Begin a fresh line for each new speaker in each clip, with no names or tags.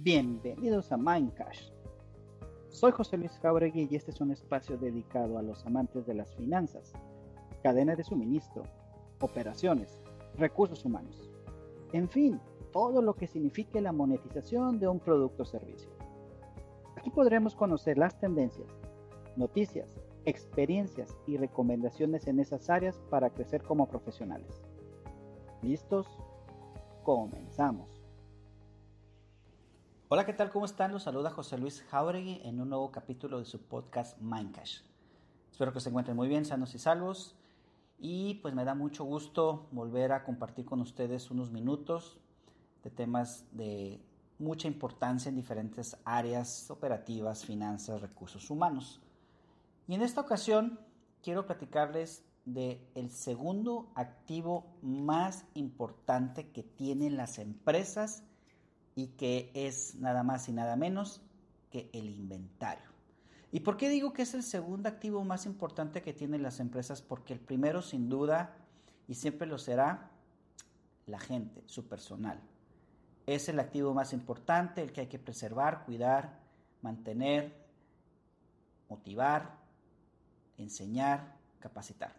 Bienvenidos a Mindcash. Soy José Luis Jauregui y este es un espacio dedicado a los amantes de las finanzas, cadena de suministro, operaciones, recursos humanos. En fin, todo lo que signifique la monetización de un producto o servicio. Aquí podremos conocer las tendencias, noticias, experiencias y recomendaciones en esas áreas para crecer como profesionales. ¿Listos? Comenzamos. Hola, ¿qué tal? ¿Cómo están? Los saluda José Luis Jauregui en un nuevo capítulo de su podcast Mindcash. Espero que se encuentren muy bien, sanos y salvos. Y pues me da mucho gusto volver a compartir con ustedes unos minutos de temas de mucha importancia en diferentes áreas operativas, finanzas, recursos humanos. Y en esta ocasión quiero platicarles de el segundo activo más importante que tienen las empresas y que es nada más y nada menos que el inventario. ¿Y por qué digo que es el segundo activo más importante que tienen las empresas? Porque el primero sin duda y siempre lo será la gente, su personal. Es el activo más importante, el que hay que preservar, cuidar, mantener, motivar, enseñar, capacitar.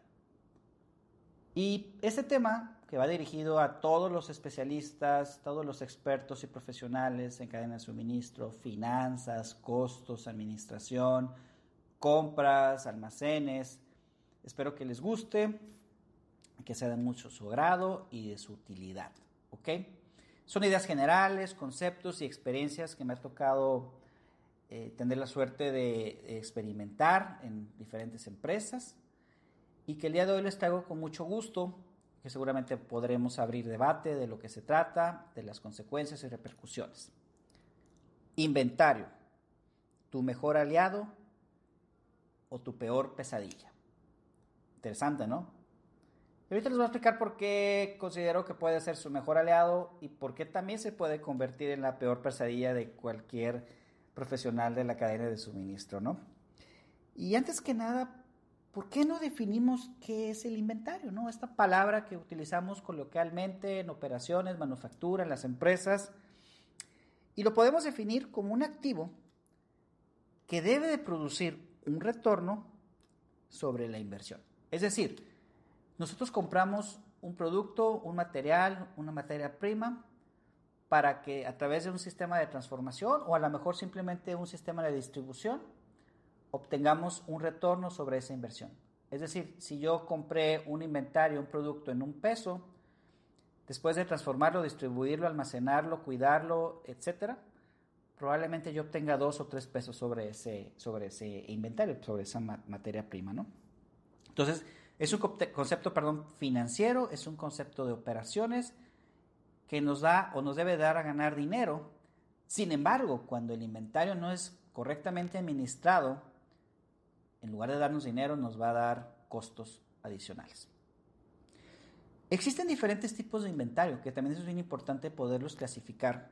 Y ese tema que va dirigido a todos los especialistas, todos los expertos y profesionales en cadena de suministro, finanzas, costos, administración, compras, almacenes. Espero que les guste, que sea de mucho su grado y de su utilidad. ¿Ok? Son ideas generales, conceptos y experiencias que me ha tocado eh, tener la suerte de experimentar en diferentes empresas y que el día de hoy les traigo con mucho gusto que seguramente podremos abrir debate de lo que se trata, de las consecuencias y repercusiones. Inventario, tu mejor aliado o tu peor pesadilla. Interesante, ¿no? Y ahorita les voy a explicar por qué considero que puede ser su mejor aliado y por qué también se puede convertir en la peor pesadilla de cualquier profesional de la cadena de suministro, ¿no? Y antes que nada, ¿por qué no definimos qué es el inventario? ¿no? Esta palabra que utilizamos coloquialmente en operaciones, manufactura, en las empresas, y lo podemos definir como un activo que debe de producir un retorno sobre la inversión. Es decir, nosotros compramos un producto, un material, una materia prima, para que a través de un sistema de transformación o a lo mejor simplemente un sistema de distribución, obtengamos un retorno sobre esa inversión. Es decir, si yo compré un inventario, un producto en un peso, después de transformarlo, distribuirlo, almacenarlo, cuidarlo, etcétera, probablemente yo obtenga dos o tres pesos sobre ese, sobre ese inventario, sobre esa materia prima, ¿no? Entonces, es un concepto, perdón, financiero, es un concepto de operaciones que nos da o nos debe dar a ganar dinero. Sin embargo, cuando el inventario no es correctamente administrado, en lugar de darnos dinero, nos va a dar costos adicionales. Existen diferentes tipos de inventario, que también es bien importante poderlos clasificar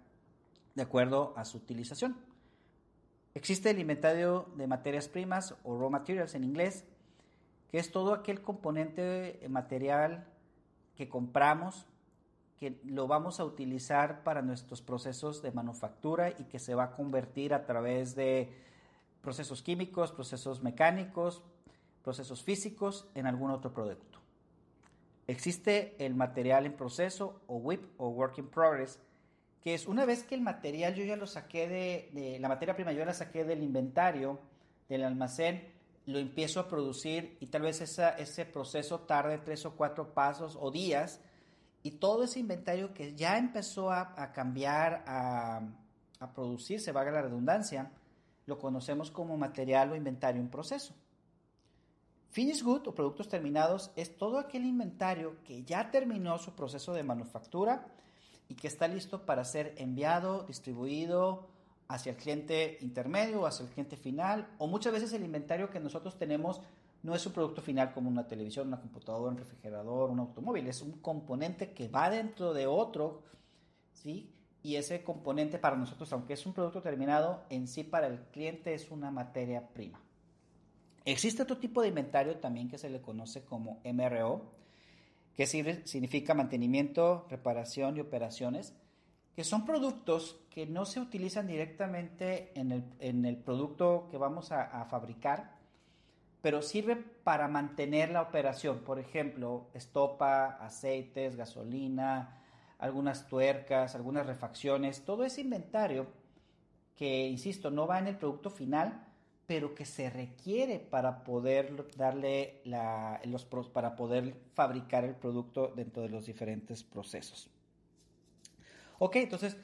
de acuerdo a su utilización. Existe el inventario de materias primas o raw materials en inglés, que es todo aquel componente material que compramos, que lo vamos a utilizar para nuestros procesos de manufactura y que se va a convertir a través de procesos químicos, procesos mecánicos, procesos físicos en algún otro producto. Existe el material en proceso o WIP o Work in Progress, que es una vez que el material yo ya lo saqué de, la materia prima, yo la saqué del inventario, del almacén, lo empiezo a producir y tal vez ese proceso tarde tres o cuatro pasos o días y todo ese inventario que ya empezó a, cambiar, a, a producirse, valga la redundancia, lo conocemos como material o inventario en proceso. Finished good o productos terminados es todo aquel inventario que ya terminó su proceso de manufactura y que está listo para ser enviado, distribuido hacia el cliente intermedio o hacia el cliente final. O muchas veces el inventario que nosotros tenemos no es un producto final como una televisión, una computadora, un refrigerador, un automóvil. Es un componente que va dentro de otro, ¿sí? Y ese componente para nosotros, aunque es un producto terminado, en sí para el cliente es una materia prima. Existe otro tipo de inventario también que se le conoce como MRO, que significa mantenimiento, reparación y operaciones, que son productos que no se utilizan directamente en el, producto que vamos a, fabricar, pero sirve para mantener la operación. Por ejemplo, estopa, aceites, gasolina, algunas tuercas, algunas refacciones, todo ese inventario que, insisto, no va en el producto final, pero que se requiere para poder darle la, los, para poder fabricar el producto dentro de los diferentes procesos. Ok, entonces,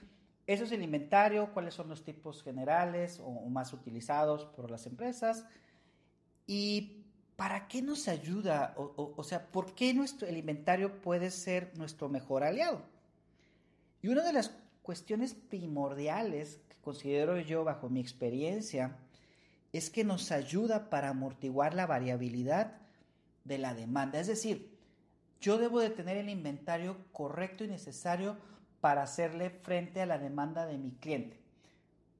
eso es el inventario, cuáles son los tipos generales o, más utilizados por las empresas y para qué nos ayuda, o, o, sea, por qué nuestro, el inventario puede ser nuestro mejor aliado. Y una de las cuestiones primordiales que considero yo bajo mi experiencia es que nos ayuda para amortiguar la variabilidad de la demanda. Es decir, yo debo de tener el inventario correcto y necesario para hacerle frente a la demanda de mi cliente.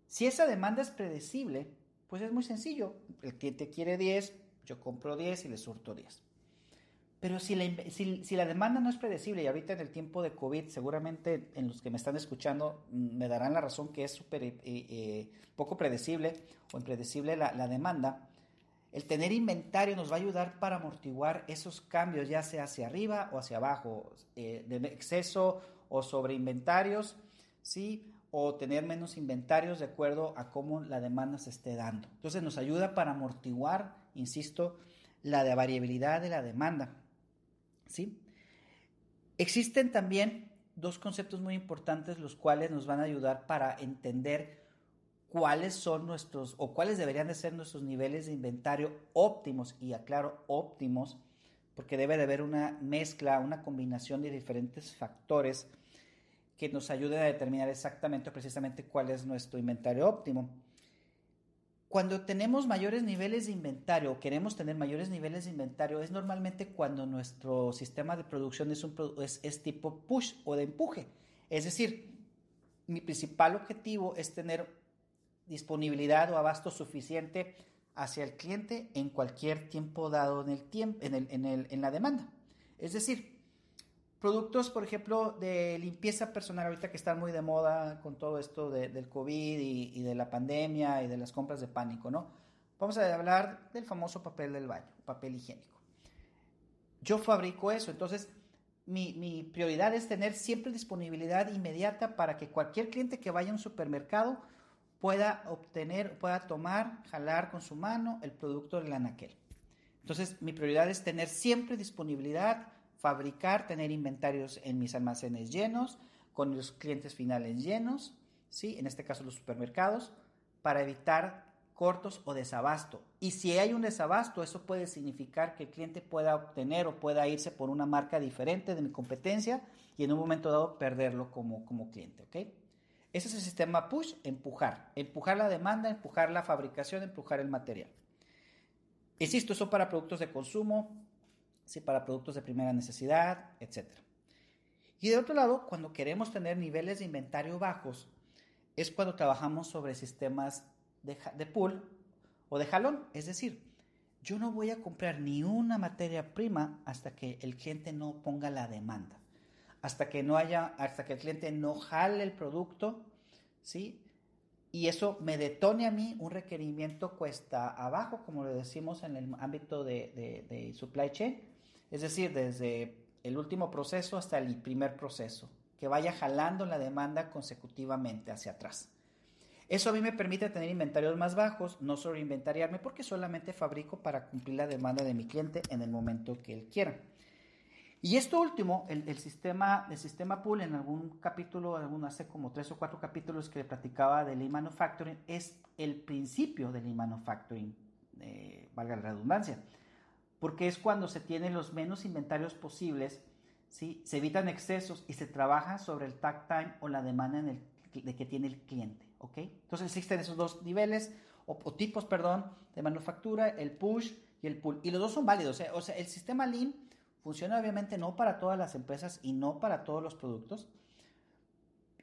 Si esa demanda es predecible, pues es muy sencillo. El cliente quiere 10, yo compro 10 y le surto 10. Pero si la, si, la, demanda no es predecible, y ahorita en el tiempo de COVID, seguramente en los que me están escuchando mm, me darán la razón que es súper eh, eh, poco predecible o impredecible la, la, demanda, el tener inventario nos va a ayudar para amortiguar esos cambios, ya sea hacia arriba o hacia abajo, eh, de exceso o sobre inventarios, ¿sí? o tener menos inventarios de acuerdo a cómo la demanda se esté dando. Entonces nos ayuda para amortiguar, insisto, la de variabilidad de la demanda. ¿Sí? Existen también dos conceptos muy importantes los cuales nos van a ayudar para entender cuáles son nuestros o cuáles deberían de ser nuestros niveles de inventario óptimos y aclaro óptimos porque debe de haber una mezcla, una combinación de diferentes factores que nos ayuden a determinar exactamente precisamente cuál es nuestro inventario óptimo. Cuando tenemos mayores niveles de inventario o queremos tener mayores niveles de inventario es normalmente cuando nuestro sistema de producción es, un, es, tipo push o de empuje. Es decir, mi principal objetivo es tener disponibilidad o abasto suficiente hacia el cliente en cualquier tiempo dado en, el tiempo, en, el, en, el, en la demanda. Es decir, Productos, por ejemplo, de limpieza personal, ahorita que están muy de moda con todo esto del COVID y, de la pandemia y de las compras de pánico, ¿no? Vamos a hablar del famoso papel del baño, papel higiénico. Yo fabrico eso, entonces mi, mi, prioridad es tener siempre disponibilidad inmediata para que cualquier cliente que vaya a un supermercado pueda obtener, pueda tomar, jalar con su mano el producto del anaquel. Entonces, mi prioridad es tener siempre disponibilidad fabricar, tener inventarios en mis almacenes llenos, con los clientes finales llenos, ¿sí? en este caso los supermercados, para evitar cortos o desabasto. Y si hay un desabasto, eso puede significar que el cliente pueda obtener o pueda irse por una marca diferente de mi competencia y en un momento dado perderlo como, como cliente. ¿ok? Ese es el sistema push, empujar. Empujar la demanda, empujar la fabricación, empujar el material. Insisto, eso para productos de consumo, ¿sí? para productos de primera necesidad, etc. Y de otro lado, cuando queremos tener niveles de inventario bajos, es cuando trabajamos sobre sistemas de, de pool o de jalón. Es decir, yo no voy a comprar ni una materia prima hasta que el cliente no ponga la demanda. Hasta que no haya, hasta que el cliente no jale el producto, ¿sí? Y eso me detone a mí un requerimiento cuesta abajo, como lo decimos en el ámbito de, de supply chain, es decir, desde el último proceso hasta el primer proceso, que vaya jalando la demanda consecutivamente hacia atrás. Eso a mí me permite tener inventarios más bajos, no sobreinventariarme porque solamente fabrico para cumplir la demanda de mi cliente en el momento que él quiera. Y esto último, el, sistema, el sistema pool, en algún capítulo, algún, hace como tres o cuatro capítulos que le platicaba de Lean Manufacturing, es el principio de Lean Manufacturing, eh, valga la redundancia, porque es cuando se tienen los menos inventarios posibles, ¿sí? se evitan excesos y se trabaja sobre el tag time o la demanda de que tiene el cliente. ¿ok? Entonces existen esos dos niveles o, o, tipos, perdón, de manufactura, el push y el pull. Y los dos son válidos. ¿eh? O sea, el sistema Lean Funciona obviamente no para todas las empresas y no para todos los productos.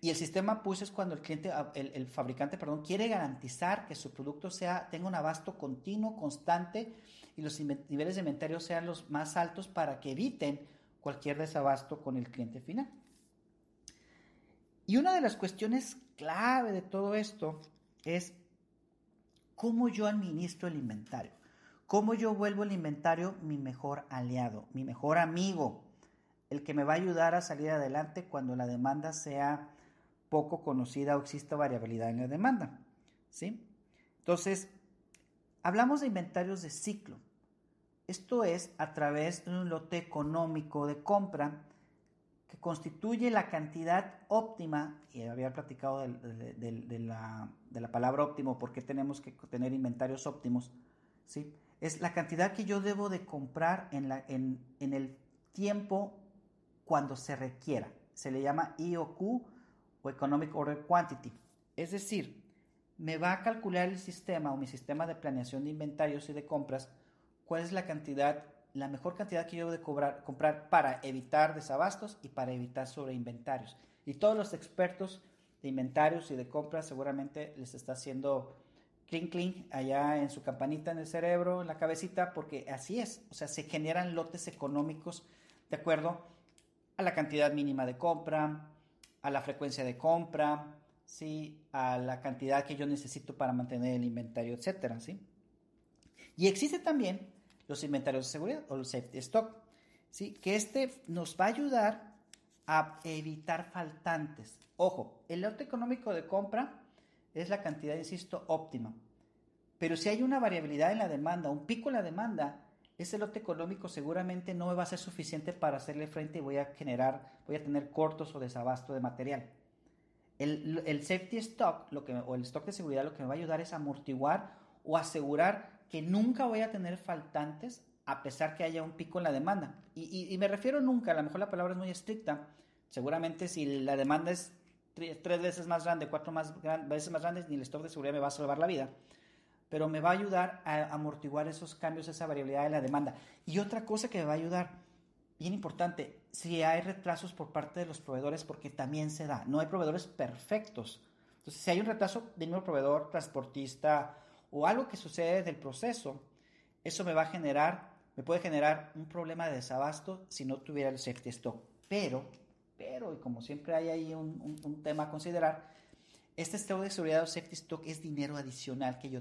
Y el sistema push es cuando el cliente, ah, el, fabricante, perdón, quiere garantizar que su producto sea, tenga un abasto continuo, constante y los niveles de inventario sean los más altos para que eviten cualquier desabasto con el cliente final. Y una de las cuestiones clave de todo esto es cómo yo administro el inventario. ¿Cómo yo vuelvo el inventario mi mejor aliado, mi mejor amigo? El que me va a ayudar a salir adelante cuando la demanda sea poco conocida o exista variabilidad en la demanda. ¿Sí? Entonces, hablamos de inventarios de ciclo. Esto es a través de un lote económico de compra que constituye la cantidad óptima, y había platicado de, la, de la palabra óptimo, porque tenemos que tener inventarios óptimos, ¿sí? es la cantidad que yo debo de comprar en, la, en, el tiempo cuando se requiera. Se le llama EOQ o Economic Order Quantity. Es decir, me va a calcular el sistema o mi sistema de planeación de inventarios y de compras cuál es la cantidad, la mejor cantidad que yo debo de cobrar, comprar para evitar desabastos y para evitar sobreinventarios. Y todos los expertos de inventarios y de compras seguramente les está haciendo clink clink allá en su campanita en el cerebro, en la cabecita, porque así es, o sea, se generan lotes económicos de acuerdo a la cantidad mínima de compra, a la frecuencia de compra, ¿sí? a la cantidad que yo necesito para mantener el inventario, etcétera, ¿sí? Y existe también los inventarios de seguridad o el safety stock, ¿sí? que este nos va a ayudar a evitar faltantes. Ojo, el lote económico de compra es la cantidad, insisto, óptima. Pero si hay una variabilidad en la demanda, un pico en la demanda, ese lote económico seguramente no va a ser suficiente para hacerle frente y voy a generar, voy a tener cortos o desabasto de material. El, safety stock lo que, o el stock de seguridad lo que me va a ayudar es amortiguar o asegurar que nunca voy a tener faltantes a pesar que haya un pico en la demanda. Y, me refiero nunca, a lo mejor la palabra es muy estricta. Seguramente si la demanda es tres veces más grande, cuatro veces más grandes, ni el stock de seguridad me va a salvar la vida. Pero me va a ayudar a amortiguar esos cambios, esa variabilidad de la demanda. Y otra cosa que me va a ayudar, bien importante, si hay retrasos por parte de los proveedores, porque también se da. No hay proveedores perfectos. Entonces, si hay un retraso de un proveedor, transportista o algo que sucede del proceso, eso me va a generar, me puede generar un problema de desabasto si no tuviera el safety stock. Pero pero, y como siempre hay ahí un tema a considerar, este estado de seguridad o safety stock es dinero adicional que yo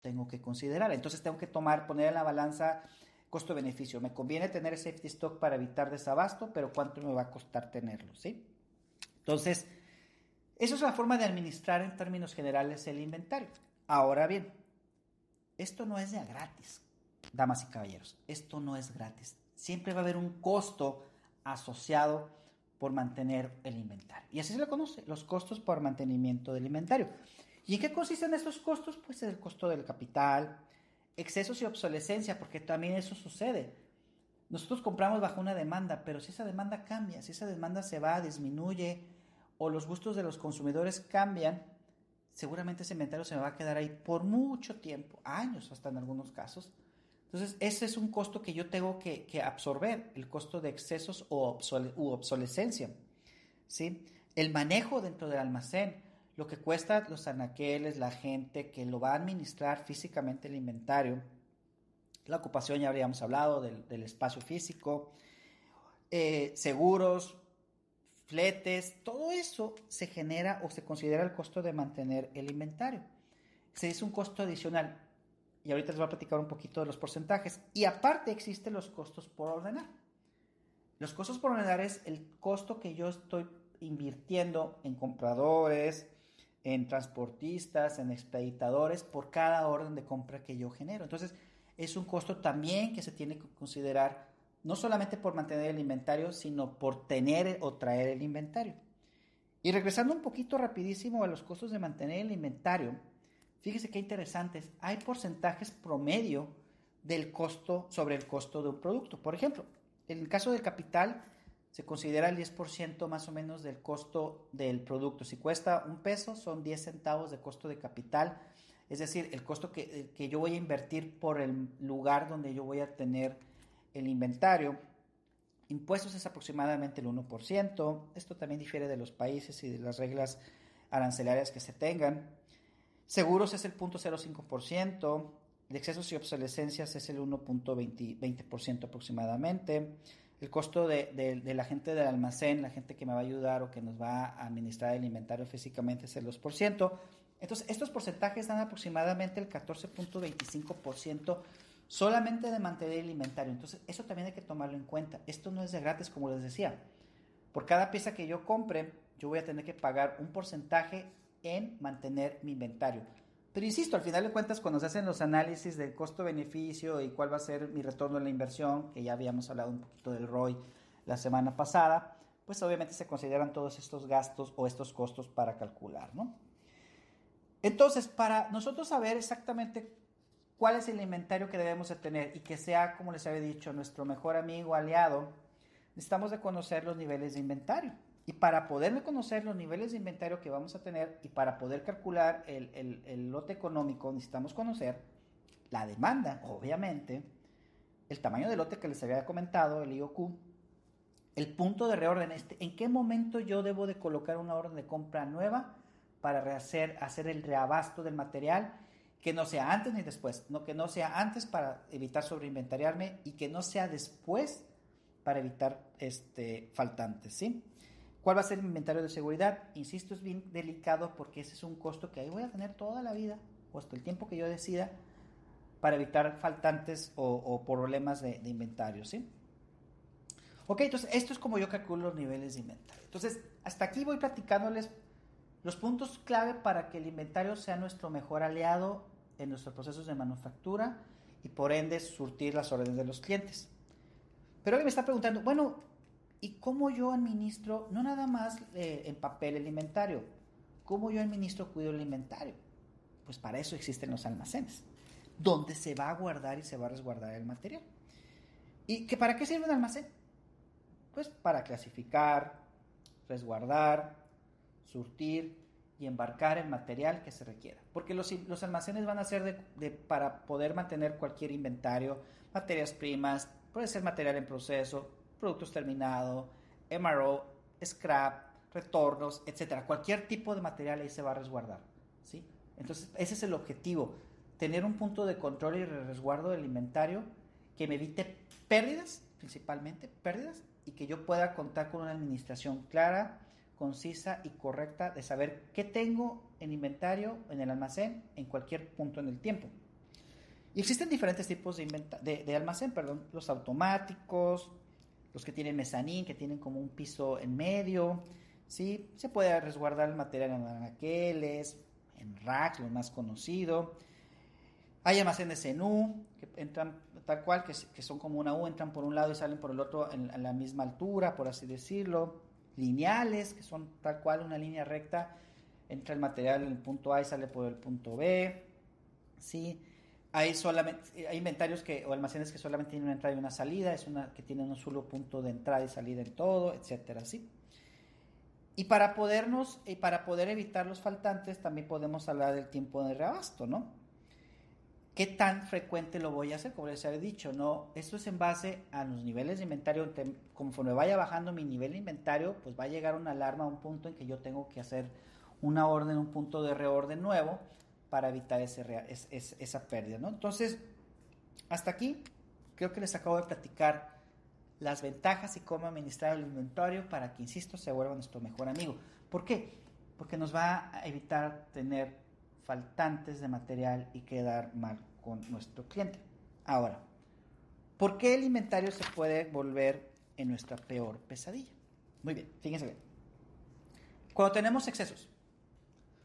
Tengo que considerar. Entonces tengo que tomar, poner en la balanza costo-beneficio. Me conviene tener safety stock para evitar desabasto, pero ¿cuánto me va a costar tenerlo? ¿Sí? Entonces, eso es la forma de administrar en términos generales el inventario. Ahora bien, esto no es ya gratis, damas y caballeros. Esto no es gratis. Siempre va a haber un costo asociado por mantener el inventario. Y así se le conoce, los costos por mantenimiento del inventario. ¿Y en qué consisten estos costos? Pues el costo del capital, excesos y obsolescencia, porque también eso sucede. Nosotros compramos bajo una demanda, pero si esa demanda cambia, si esa demanda se va, disminuye, o los gustos de los consumidores cambian, seguramente ese inventario se va a quedar ahí por mucho tiempo, años hasta en algunos casos. Entonces, ese es un costo que yo tengo que, absorber, el costo de excesos o u obsolescencia. ¿sí? El manejo dentro del almacén, lo que cuesta los anaqueles, la gente que lo va a administrar físicamente el inventario, la ocupación ya habríamos hablado del, espacio físico, eh, seguros, fletes, todo eso se genera o se considera el costo de mantener el inventario. Se dice un costo adicional y ahorita les voy a platicar un poquito de los porcentajes. Y aparte existen los costos por ordenar. Los costos por ordenar es el costo que yo estoy invirtiendo en compradores, en transportistas, en expeditadores por cada orden de compra que yo genero. Entonces, es un costo también que se tiene que considerar no solamente por mantener el inventario, sino por tener o traer el inventario. Y regresando un poquito rapidísimo a los costos de mantener el inventario, Fíjese qué interesantes. Hay porcentajes promedio del costo sobre el costo de un producto. Por ejemplo, en el caso del capital, se considera el 10% más o menos del costo del producto. Si cuesta un peso, son 10 centavos de costo de capital. Es decir, el costo que, que yo voy a invertir por el lugar donde yo voy a tener el inventario. Impuestos es aproximadamente el 1%. Esto también difiere de los países y de las reglas arancelarias que se tengan. Seguros es el 0.05%, de excesos y obsolescencias es el 1.20% aproximadamente. El costo de, la gente del almacén, la gente que me va a ayudar o que nos va a administrar el inventario físicamente es el 2%. Entonces, estos porcentajes dan aproximadamente el 14.25% solamente de mantener el inventario. Entonces, eso también hay que tomarlo en cuenta. Esto no es de gratis, como les decía. Por cada pieza que yo compre, yo voy a tener que pagar un porcentaje en mantener mi inventario. Pero insisto, al final de cuentas, cuando se hacen los análisis del costo-beneficio y cuál va a ser mi retorno en la inversión, que ya habíamos hablado un poquito del ROI la semana pasada, pues obviamente se consideran todos estos gastos o estos costos para calcular, ¿no? Entonces, para nosotros saber exactamente cuál es el inventario que debemos de tener y que sea, como les había dicho, nuestro mejor amigo, aliado, necesitamos de conocer los niveles de inventario. Y para poder conocer los niveles de inventario que vamos a tener y para poder calcular el, lote económico, necesitamos conocer la demanda, obviamente, el tamaño del lote que les había comentado, el IOQ, el punto de reorden, este, en qué momento yo debo de colocar una orden de compra nueva para rehacer, hacer el reabasto del material, que no sea antes ni después, no que no sea antes para evitar sobreinventariarme y que no sea después para evitar este, faltantes, ¿sí? ¿Cuál va a ser el inventario de seguridad? Insisto, es bien delicado porque ese es un costo que ahí voy a tener toda la vida o hasta el tiempo que yo decida para evitar faltantes o, problemas de, inventario, ¿sí? Ok, entonces esto es como yo calculo los niveles de inventario. Entonces, hasta aquí voy platicándoles los puntos clave para que el inventario sea nuestro mejor aliado en nuestros procesos de manufactura y por ende surtir las órdenes de los clientes. Pero alguien me está preguntando, bueno, ¿Y cómo yo administro, no nada más eh, en papel el inventario, cómo yo administro, cuido el inventario? Pues para eso existen los almacenes, donde se va a guardar y se va a resguardar el material. ¿Y que para qué sirve un almacén? Pues para clasificar, resguardar, surtir y embarcar el material que se requiera. Porque los, los almacenes van a ser de, para poder mantener cualquier inventario, materias primas, puede ser material en proceso, productos terminados, MRO, scrap, retornos, etcétera. Cualquier tipo de material ahí se va a resguardar. ¿sí? Entonces, ese es el objetivo: tener un punto de control y resguardo del inventario que me evite pérdidas, principalmente pérdidas, y que yo pueda contar con una administración clara, concisa y correcta de saber qué tengo en inventario, en el almacén, en cualquier punto en el tiempo. Y existen diferentes tipos de, de, de almacén, perdón, los automáticos, los que tienen mezanín, que tienen como un piso en medio, ¿sí? Se puede resguardar el material en anaqueles, en racks, lo más conocido. Hay almacenes en U, que entran tal cual, que, son como una U, entran por un lado y salen por el otro en, la misma altura, por así decirlo. lineales, que son tal cual una línea recta, entra el material en el punto A y sale por el punto B, ¿sí? Hay, solamente, hay inventarios que, o almacenes que solamente tienen una entrada y una salida, es una que tienen un solo punto de entrada y salida en todo, etcétera, ¿sí? Y para podernos, y para poder evitar los faltantes, también podemos hablar del tiempo de reabasto, ¿no? ¿Qué tan frecuente lo voy a hacer? Como les había dicho, ¿no? Esto es en base a los niveles de inventario. Conforme vaya bajando mi nivel de inventario, pues va a llegar una alarma a un punto en que yo tengo que hacer una orden, un punto de reorden nuevo para evitar ese, esa pérdida, ¿no? Entonces, hasta aquí, creo que les acabo de platicar las ventajas y cómo administrar el inventario para que, insisto, se vuelva nuestro mejor amigo. ¿Por qué? Porque nos va a evitar tener faltantes de material y quedar mal con nuestro cliente. Ahora, ¿por qué el inventario se puede volver en nuestra peor pesadilla? Muy bien, fíjense bien. Cuando tenemos excesos,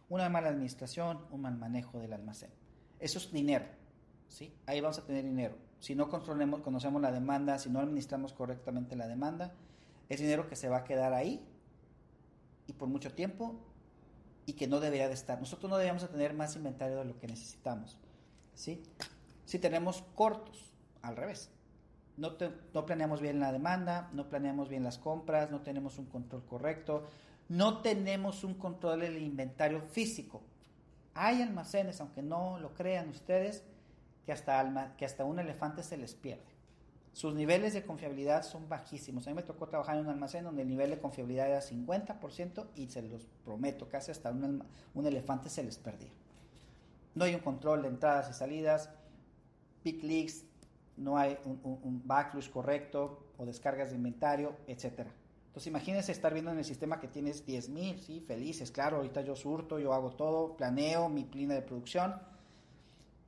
una mala administración, un mal manejo del almacén, eso es dinero, ¿sí? Ahí vamos a tener dinero si no conocemos la demanda, si no administramos correctamente la demanda, es dinero que se va a quedar ahí y por mucho tiempo y que no debería de estar. Nosotros no deberíamos tener más inventario de lo que necesitamos. ¿sí? Si tenemos cortos, al revés. No planeamos bien la demanda, no planeamos bien las compras, no tenemos un control correcto, no tenemos un control del inventario físico. Hay almacenes, aunque no lo crean ustedes, que hasta, un elefante se les pierde. Sus niveles de confiabilidad son bajísimos. A mí me tocó trabajar en un almacén donde el nivel de confiabilidad era 50% y se los prometo, casi hasta un, un elefante se les perdía. No hay un control de entradas y salidas, pick leaks, no hay un, un, correcto o descargas de inventario, etc. Entonces imagínense estar viendo en el sistema que tienes 10.000, sí, felices, claro, ahorita yo surto, yo hago todo, planeo mi línea de producción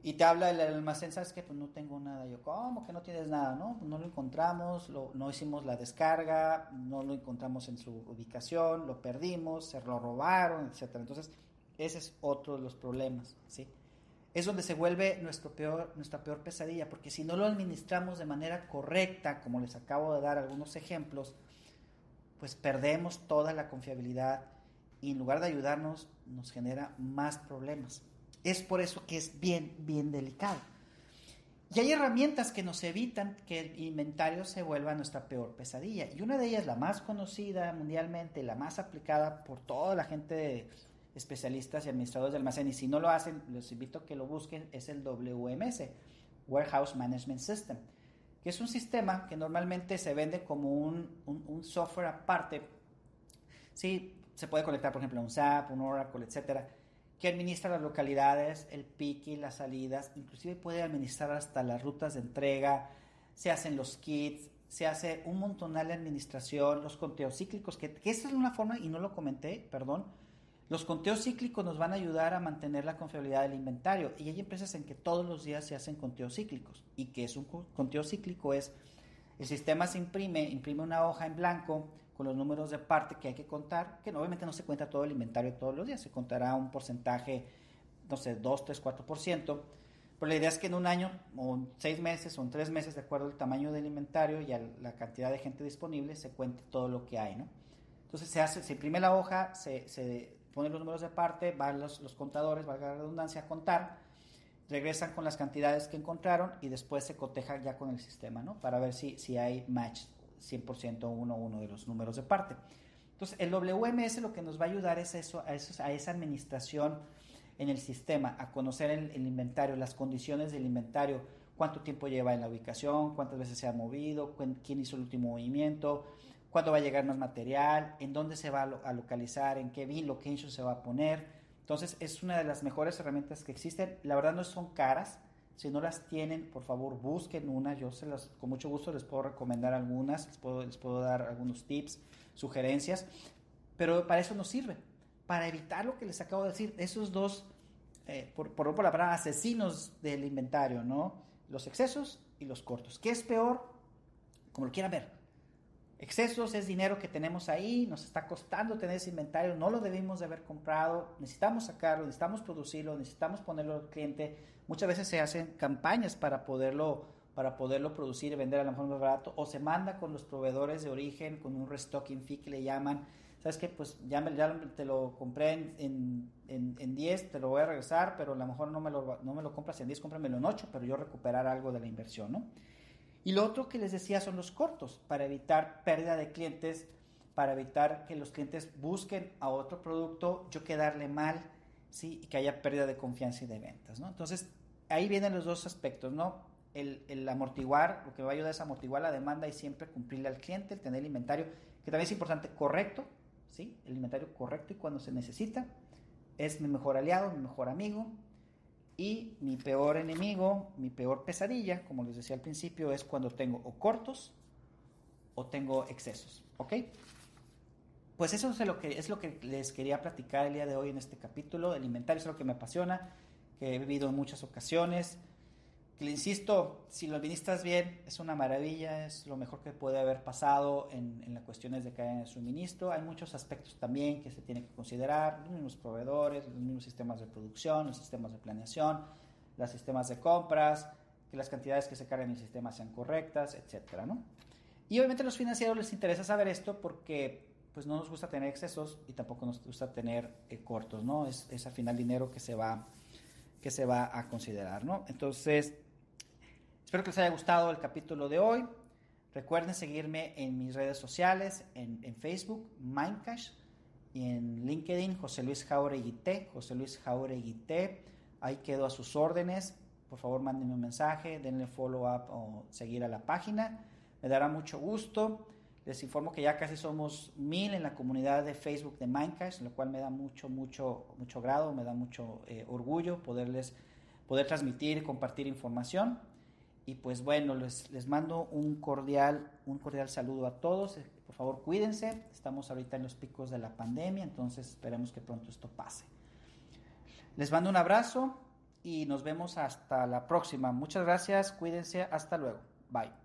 y te habla el almacén, ¿sabes qué? Pues no tengo nada. Yo, ¿cómo que no tienes nada? No, pues no lo encontramos, no hicimos la descarga, no lo encontramos en su ubicación, lo perdimos, se lo robaron, etc. Entonces, ese es otro de los problemas, ¿sí? Es donde se vuelve nuestro peor, nuestra peor pesadilla, porque si no lo administramos de manera correcta, como les acabo de dar algunos ejemplos, pues perdemos toda la confiabilidad y en lugar de ayudarnos, nos genera más problemas. Es por eso que es bien, bien delicado. Y hay herramientas que nos evitan que el inventario se vuelva nuestra peor pesadilla. Y una de ellas, la más conocida mundialmente, la más aplicada por toda la gente de especialistas y administradores de almacén, y si no lo hacen, les invito a que lo busquen, es el WMS, Warehouse Management System, que es un sistema que normalmente se vende como un, un, software aparte. Sí, se puede conectar, por ejemplo, a un SAP, un Oracle, etcétera que administra las localidades, el pique, las salidas, inclusive puede administrar hasta las rutas de entrega, se hacen los kits, se hace un montonal de administración, los conteos cíclicos, que, esa es una forma, y no lo comenté, perdón, los conteos cíclicos nos van a ayudar a mantener la confiabilidad del inventario. Y hay empresas en que todos los días se hacen conteos cíclicos. Y que es un conteo cíclico es el sistema se imprime, imprime una hoja en blanco, con los números de parte que hay que contar, que obviamente no se cuenta todo el inventario todos los días, se contará un porcentaje, no sé, 2, 3, 4%, pero la idea es que en un año, o en seis meses, o en tres meses, de acuerdo al tamaño del inventario y a la cantidad de gente disponible, se cuente todo lo que hay, ¿no? Entonces se hace, se imprime la hoja, se, se ponen los números de parte, van los, los contadores, valga la redundancia, a contar, regresan con las cantidades que encontraron y después se coteja ya con el sistema, ¿no? Para ver si, si hay match 100% uno uno de los números de parte. Entonces, el WMS lo que nos va a ayudar es eso, a, esa administración en el sistema, a conocer el, inventario, las condiciones del inventario, cuánto tiempo lleva en la ubicación, cuántas veces se ha movido, quién hizo el último movimiento, cuándo va a llegar más material, en dónde se va a, localizar, en qué bin location se va a poner. Entonces, es una de las mejores herramientas que existen. La verdad no son caras, si no las tienen, por favor, busquen una. Yo se las, con mucho gusto les puedo recomendar algunas, les puedo, dar algunos tips, sugerencias, pero para eso nos sirve, para evitar lo que les acabo de decir, esos dos, eh, por, por, por la palabra, asesinos del inventario, ¿no? Los excesos y los cortos. ¿Qué es peor? Como lo quieran ver. Excesos es dinero que tenemos ahí, nos está costando tener ese inventario, no lo debimos de haber comprado, necesitamos sacarlo, necesitamos producirlo, necesitamos ponerlo al cliente. Muchas veces se hacen campañas para poderlo para poderlo producir y vender a lo mejor más barato, o se manda con los proveedores de origen con un restocking fee que le llaman, ¿sabes qué? Pues ya te lo compré en, en, en, 10, te lo voy a regresar, pero a lo mejor no me lo, no me lo compras en 10, cómpramelo en 8, pero yo recuperar algo de la inversión, ¿no? Y lo otro que les decía son los cortos, para evitar pérdida de clientes, para evitar que los clientes busquen a otro producto, yo quedarle mal, ¿sí? Y que haya pérdida de confianza y de ventas, ¿no? Entonces, ahí vienen los dos aspectos, ¿no? El, amortiguar, lo que va a ayudar es amortiguar la demanda y siempre cumplirle al cliente, el tener el inventario, que también es importante, correcto, ¿sí? El inventario correcto y cuando se necesita. Es mi mejor aliado, mi mejor amigo. Y mi peor enemigo, mi peor pesadilla, como les decía al principio, es cuando tengo o cortos o tengo excesos, ¿ok? Pues eso es lo que, es lo que les quería platicar el día de hoy en este capítulo. El inventario es lo que me apasiona, que he vivido en muchas ocasiones que le insisto, si lo administras bien, es una maravilla, es lo mejor que puede haber pasado en, en las cuestiones de cadena de suministro. Hay muchos aspectos también que se tienen que considerar, los mismos proveedores, los mismos sistemas de producción, los sistemas de planeación, los sistemas de compras, que las cantidades que se cargan en el sistema sean correctas, etcétera, ¿no? Y obviamente a los financieros les interesa saber esto porque pues no nos gusta tener excesos y tampoco nos gusta tener eh, cortos, ¿no? Es, es al final dinero que se va que se va a considerar, ¿no? Entonces, Espero que les haya gustado el capítulo de hoy. Recuerden seguirme en mis redes sociales, en, Facebook, Mindcash, y en LinkedIn, José Luis Jauregui T, José Luis Jauregui T. Ahí quedo a sus órdenes. Por favor, mándenme un mensaje, denle follow up o seguir a la página. Me dará mucho gusto. Les informo que ya casi somos mil en la comunidad de Facebook de Mindcash, lo cual me da mucho, mucho, mucho grado, me da mucho eh, orgullo poderles poder transmitir y compartir información. Y pues bueno, les, les mando un cordial, un cordial saludo a todos. Por favor, cuídense. Estamos ahorita en los picos de la pandemia, entonces esperemos que pronto esto pase. Les mando un abrazo y nos vemos hasta la próxima. Muchas gracias, cuídense, hasta luego. Bye.